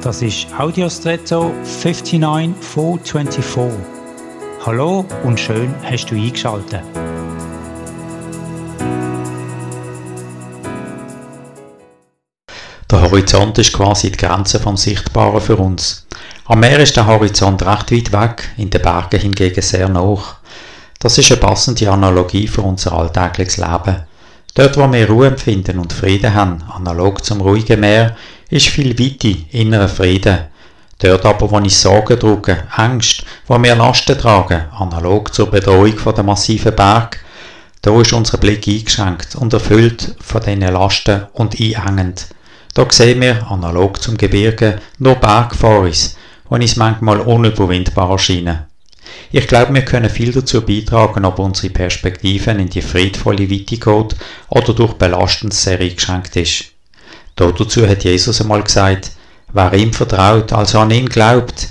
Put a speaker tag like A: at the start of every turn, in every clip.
A: Das ist Audiostretto 59424. Hallo und schön hast du eingeschaltet.
B: Der Horizont ist quasi die Grenze vom Sichtbaren für uns. Am Meer ist der Horizont recht weit weg, in den Bergen hingegen sehr hoch. Das ist eine passende Analogie für unser alltägliches Leben. Dort, wo wir Ruhe empfinden und Frieden haben, analog zum ruhigen Meer, ist viel Weite, innerer Frieden. Dort aber, wo ich Sorgen trage, Angst, wo wir Lasten tragen, analog zur Bedrohung von der massiven Berg, da ist unser Blick eingeschränkt und erfüllt von diesen Lasten und einengend. Da sehen wir, analog zum Gebirge, nur Berg vor uns, wo uns manchmal unüberwindbar erscheinen. Ich glaube, wir können viel dazu beitragen, ob unsere Perspektive in die friedvolle Weite geht oder durch Belastendes sehr eingeschränkt ist. Dazu hat Jesus einmal gesagt, wer ihm vertraut, also an ihn glaubt,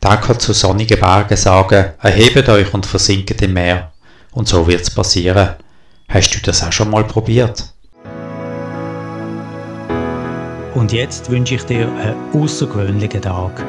B: der kann zu sonnigen Bergen sagen, erhebt euch und versinket im Meer. Und so wird's passieren. Hast du das auch schon mal probiert?
A: Und jetzt wünsche ich dir einen außergewöhnlichen Tag.